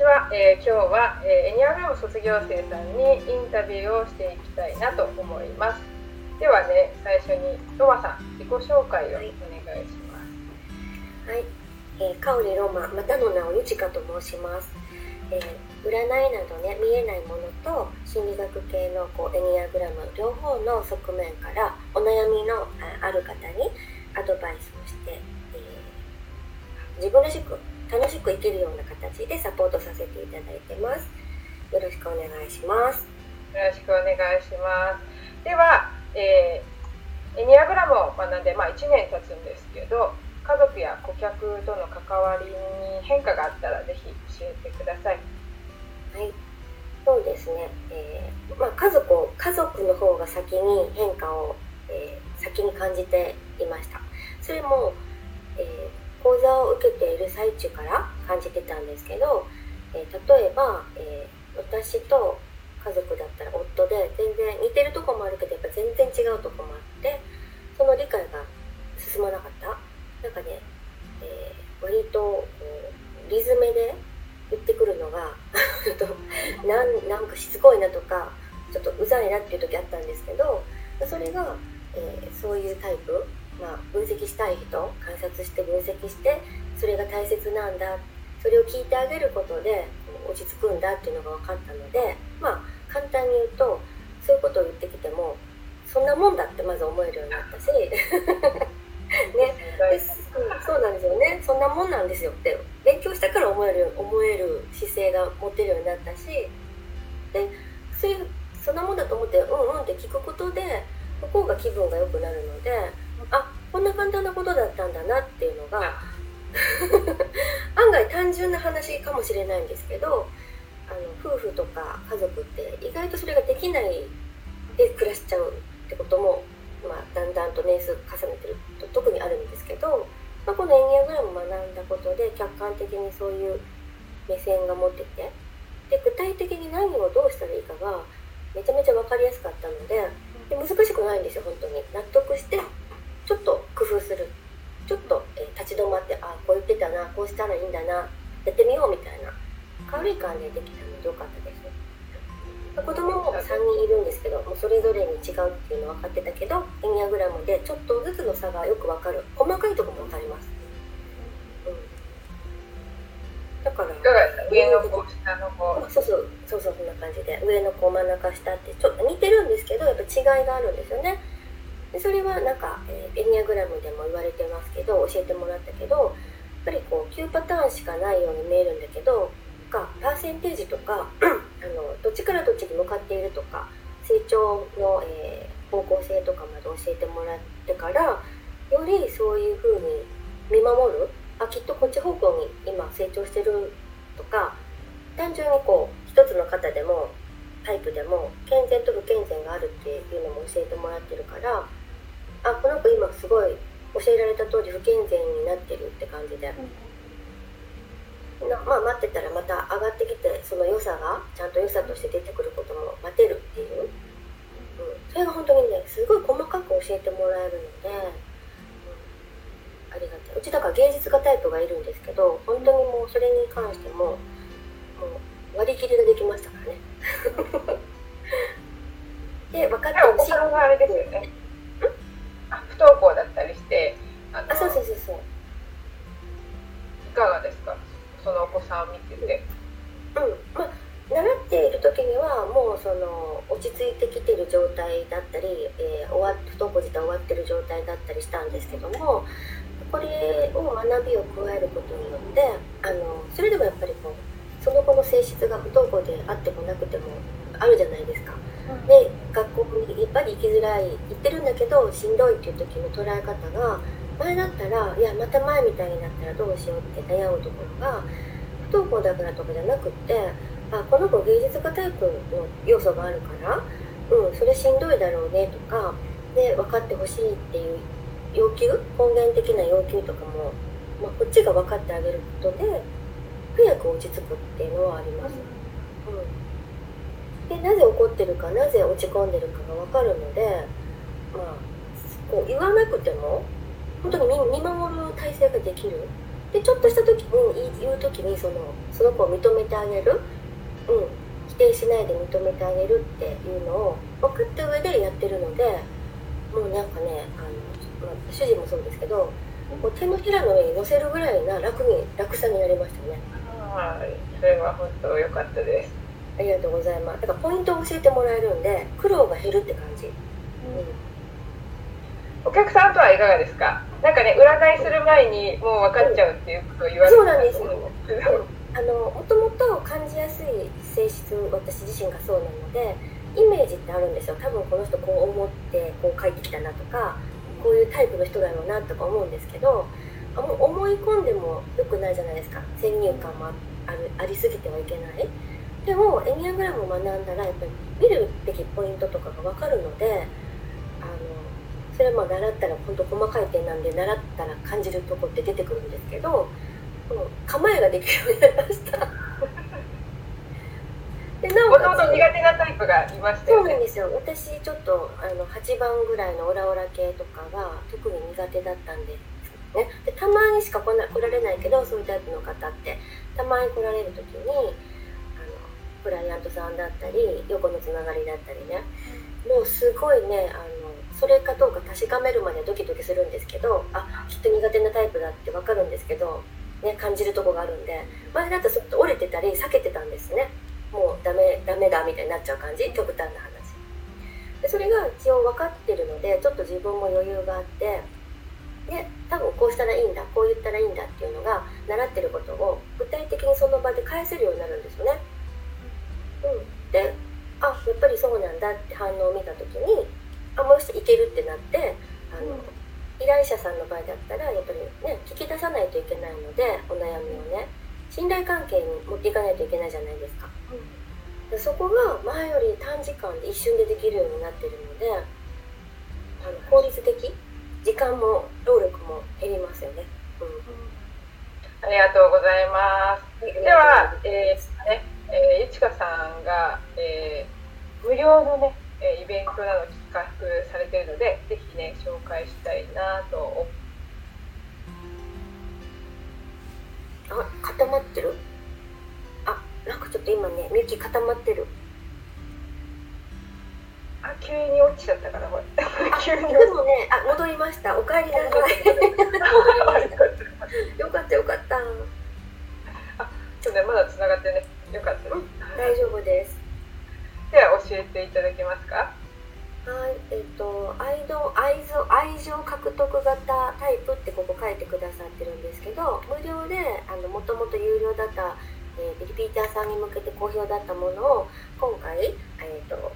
ちは、えー、今日は、えー、エニアグラム卒業生さんにインタビューをしていきたいなと思います。ではね最初にロマさん自己紹介をお願いします。はい、えー、カオリロマまたの名をユチカと申します、えー、占いなどね見えないものと心理学系のこうエニアグラム両方の側面からお悩みのある方にアドバイスをして、えー、自分らしく楽しく生きるような形でサポートさせていただいてます。よろしくお願いします。よろしくお願いします。では、えー、エニアグラムを学んで、まあ、1年経つんですけど家族や顧客との関わりに変化があったらぜひ教えてください。はい。そうですね、えー、まあ、家族を家族の方が先に変化を、えー、先に感じていました。それも、えー講座を受けている最中から感じてたんですけど、えー、例えば、えー、私と家族だったら夫で全然似てるとこもあるけどやっぱ全然違うとこもあってその理解が進まなかった。なんかね、えー、割とリズムで言ってくるのが なんなんかしつこいなとかちょっとうざいなっていう時あったんですけどそれが、えー、そういうタイプまあ、分析したい人観察して分析してそれが大切なんだ。それを聞いてあげることで落ち着くんだっていうのが分かったのでまあ簡単に言うとそういうことを言ってきてもそんなもんだってまず思えるようになったし ね、でそうなんですよね。そんなもんなんですよって勉強したから思える思える姿勢が持てるようになったしでそういうそんなもんだと思ってうんうんって聞くことで向こうが気分が良くなるのであこんな簡単なことだったんだなっていうのが 案外単純な話かもしれないんですけどあの夫婦とか家族って意外とそれができないで暮らしちゃうってことも、まあ、だんだんと年数重ねてると特にあるんですけど、まあ、このエニアグラム学んだことで客観的にそういう目線が持っててで具体的に何をどうしたらいいかがめちゃめちゃ分かりやすかったのでで難しくないんですよ本当に。納得してちょっと工夫する。ちょっと、えー、立ち止まってあこう言ってたなこうしたらいいんだなやってみようみたいな軽い感じでできたのでよかったです。子供も3人いるんですけどもうそれぞれに違うっていうの分かってたけどエニアグラムでちょっとずつの差がよく分かる。細かいとこも分かります、うん、だから上の子下の子。そうそうそうそうそんな感じで。上の子真ん中下ってちょっと似てるんですけどやっぱ違いがあるんですよねでそれはなんか、えー、エニアグラムでも言われてますけど教えてもらったけどやっぱりこう9パターンしかないように見えるんだけどかパーセンテージとか あのどっちからどっちに向かっているとか成長の、えー、方向性とかまで教えてもらってからよりそういうふうに見守るあきっとこっち方向に今成長してるとか単純にこう一つの方でもタイプでも健全と不健全があるっていうのも教えてもらってるからあこの子今すごい教えられた通り不健全になってるって感じで、うん、まあ待ってたらまた上がってきてその良さがちゃんと良さとして出てくることも待てるっていう、うん、それが本当にねすごい細かく教えてもらえるので、うん、ありがたい。うちだから芸術家タイプがいるんですけど本当にもうそれに関してももう割り切りができましたからね。で分かってほし登校だったりしてあそうそうそうそう。いかがですか？そのお子さんを見てて。うん。まあ習っている時にはもうその落ち着いてきてる状態だったり、えー、終わ不登校自体終わってる状態だったりしたんですけどもこれを学びを加えることによってあのそれでもやっぱりこうその子の性質が不登校であってもなくてもあるじゃないですか。で学校にやっぱり行きづらい行ってるんだけどしんどいっていう時の捉え方が前だったらいやまた前みたいになったらどうしようって悩むところが不登校だからとかじゃなくってあこの子芸術家タイプの要素があるからうんそれしんどいだろうねとかで分かってほしいっていう要求根源的な要求とかも、まあ、こっちが分かってあげることで早く落ち着くっていうのはあります。うんでなぜ怒ってるかなぜ落ち込んでるかが分かるのでまあこう言わなくても本当に見守る体制ができる。でちょっとした時に言う時にそのその子を認めてあげる、うん、否定しないで認めてあげるっていうのを分かった上でやってるのでもうなんかねあの、まあ、主人もそうですけどもう手のひらの上に乗せるぐらいな楽に楽さになりましたね。はい。それは本当良かったです。ありがとうございます。だからポイントを教えてもらえるんで苦労が減るって感じ、うん、お客さんとはいかがですか？なんかね占いする前にもう分かっちゃうっていうことを言われて、そうなんですよ、あのもともと感じやすい性質私自身がそうなのでイメージってあるんですよ。多分この人こう思ってこう書いてきたなとかこういうタイプの人だろうなとか思うんですけどあもう思い込んでも良くないじゃないですか。先入観もあるありすぎてはいけないでもエニアグラムを学んだらやっぱり見るべきポイントとかが分かるのであのそれはまあ習ったら本当細かい点なんで習ったら感じるとこって出てくるんですけどこの構えができるようになりました。でなおかつ苦手なタイプがいましたよね。そうなんですよ。私ちょっとあの8番ぐらいのオラオラ系とかが特に苦手だったんでね、でたまにしか来な来られないけどそういうタイプの方ってたまに来られる時にクライアントさんだったり横のつながりだったりね。もうすごいねあのそれかどうか確かめるまでドキドキするんですけどあきっと苦手なタイプだって分かるんですけど、ね、感じるとこがあるんで。前だとちょっと折れてたり避けてたんですね。もうダメダメだみたいになっちゃう感じ？極端な話。でそれが一応分かってるのでちょっと自分も余裕があってで多分こうしたらいいんだこう言ったらいいんだっていうのが習ってることを具体的にその場で返せるようになるんですよね。うん、であやっぱりそうなんだって反応を見た時にあもう一度いけるってなってあの、うん、依頼者さんの場合だったらやっぱりね聞き出さないといけないのでお悩みをね信頼関係に持っていかないといけないじゃないですか。うん、でそこが前より短時間で一瞬でできるようになってるのであの効率的時間も労力も減りますよね。うん、ありがとうございます。では、えー、ね、えー、ゆちかさんが、えー、無料のね、イベントなど企画されているので、ぜひね、紹介したいなと。思あ、固まってる？あ、なんかちょっと今ね、みゆき固まってる。あ急に落ちちゃったからこれ。急にでもねあ戻りました。お帰りなさいていただけますか？はいえっ、ー、と愛情愛情愛情獲得型タイプってここ書いてくださってるんですけど無料であのもともと有料だった、えー、リピーターさんに向けて好評だったものを今回え、ー、と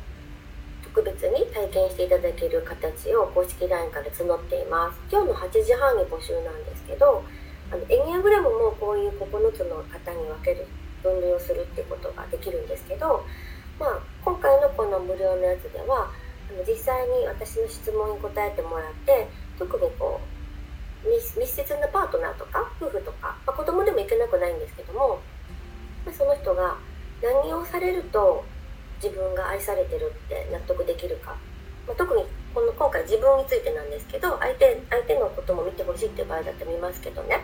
特別に体験していただける形を公式 LINE から募っています。今日の8時半に募集なんですけどあのエニアグラムもこういう9つの型に分ける分類をするってことができるんですけど、無料のやつでは実際に私の質問に答えてもらって特にこう密接なパートナーとか夫婦とか、まあ、子供でもいけなくないんですけども、ま、その人が何をされると自分が愛されてるって納得できるか、まあ、特にこの今回自分についてなんですけど相手相手のことも見てほしいっていう場合だって見ますけどね。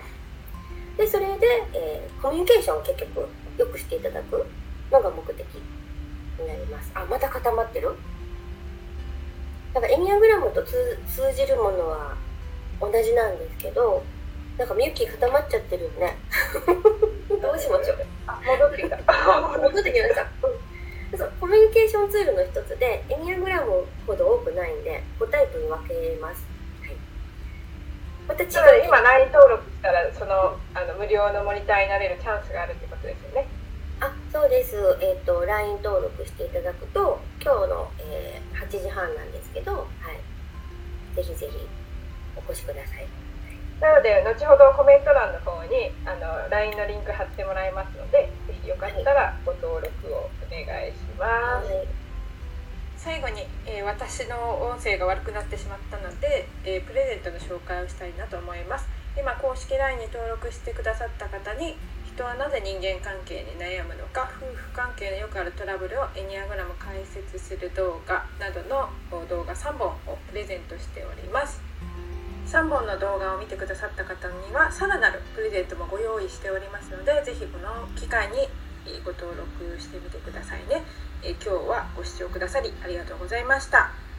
でそれで、えー、コミュニケーションを結局良くしていただくのが目的。になります。あまた固まってる？だからエニアグラムと通じるものは同じなんですけどなんかみゆき固まっちゃってるよね。どうしましょう？戻ってきた。戻ってきました、うん。そうコミュニケーションツールの一つでエニアグラムほど多くないんで5タイプに分けます、はい、また違う。今 LINE 登録したらそのあの無料のモニターになれるチャンスがあるってことですよね。あそうです、えーと、LINE 登録していただくと今日の、えー、8時半なんですけど、はい、ぜひぜひお越しください。なので後ほどコメント欄の方にあの LINE のリンク貼ってもらいますのでぜひよかったらご登録を願いします、はい、最後に、えー、私の音声が悪くなってしまったので、えー、プレゼントの紹介をしたいなと思います。今公式 LINE に登録してくださった方に人はなぜ人間関係に悩むのか夫婦関係のよくあるトラブルをエニアグラム解説する動画などの動画3本をプレゼントしております3本の動画を見てくださった方にはさらなるプレゼントもご用意しておりますので是非この機会にご登録してみてくださいね。今日はご視聴くださりありがとうございました。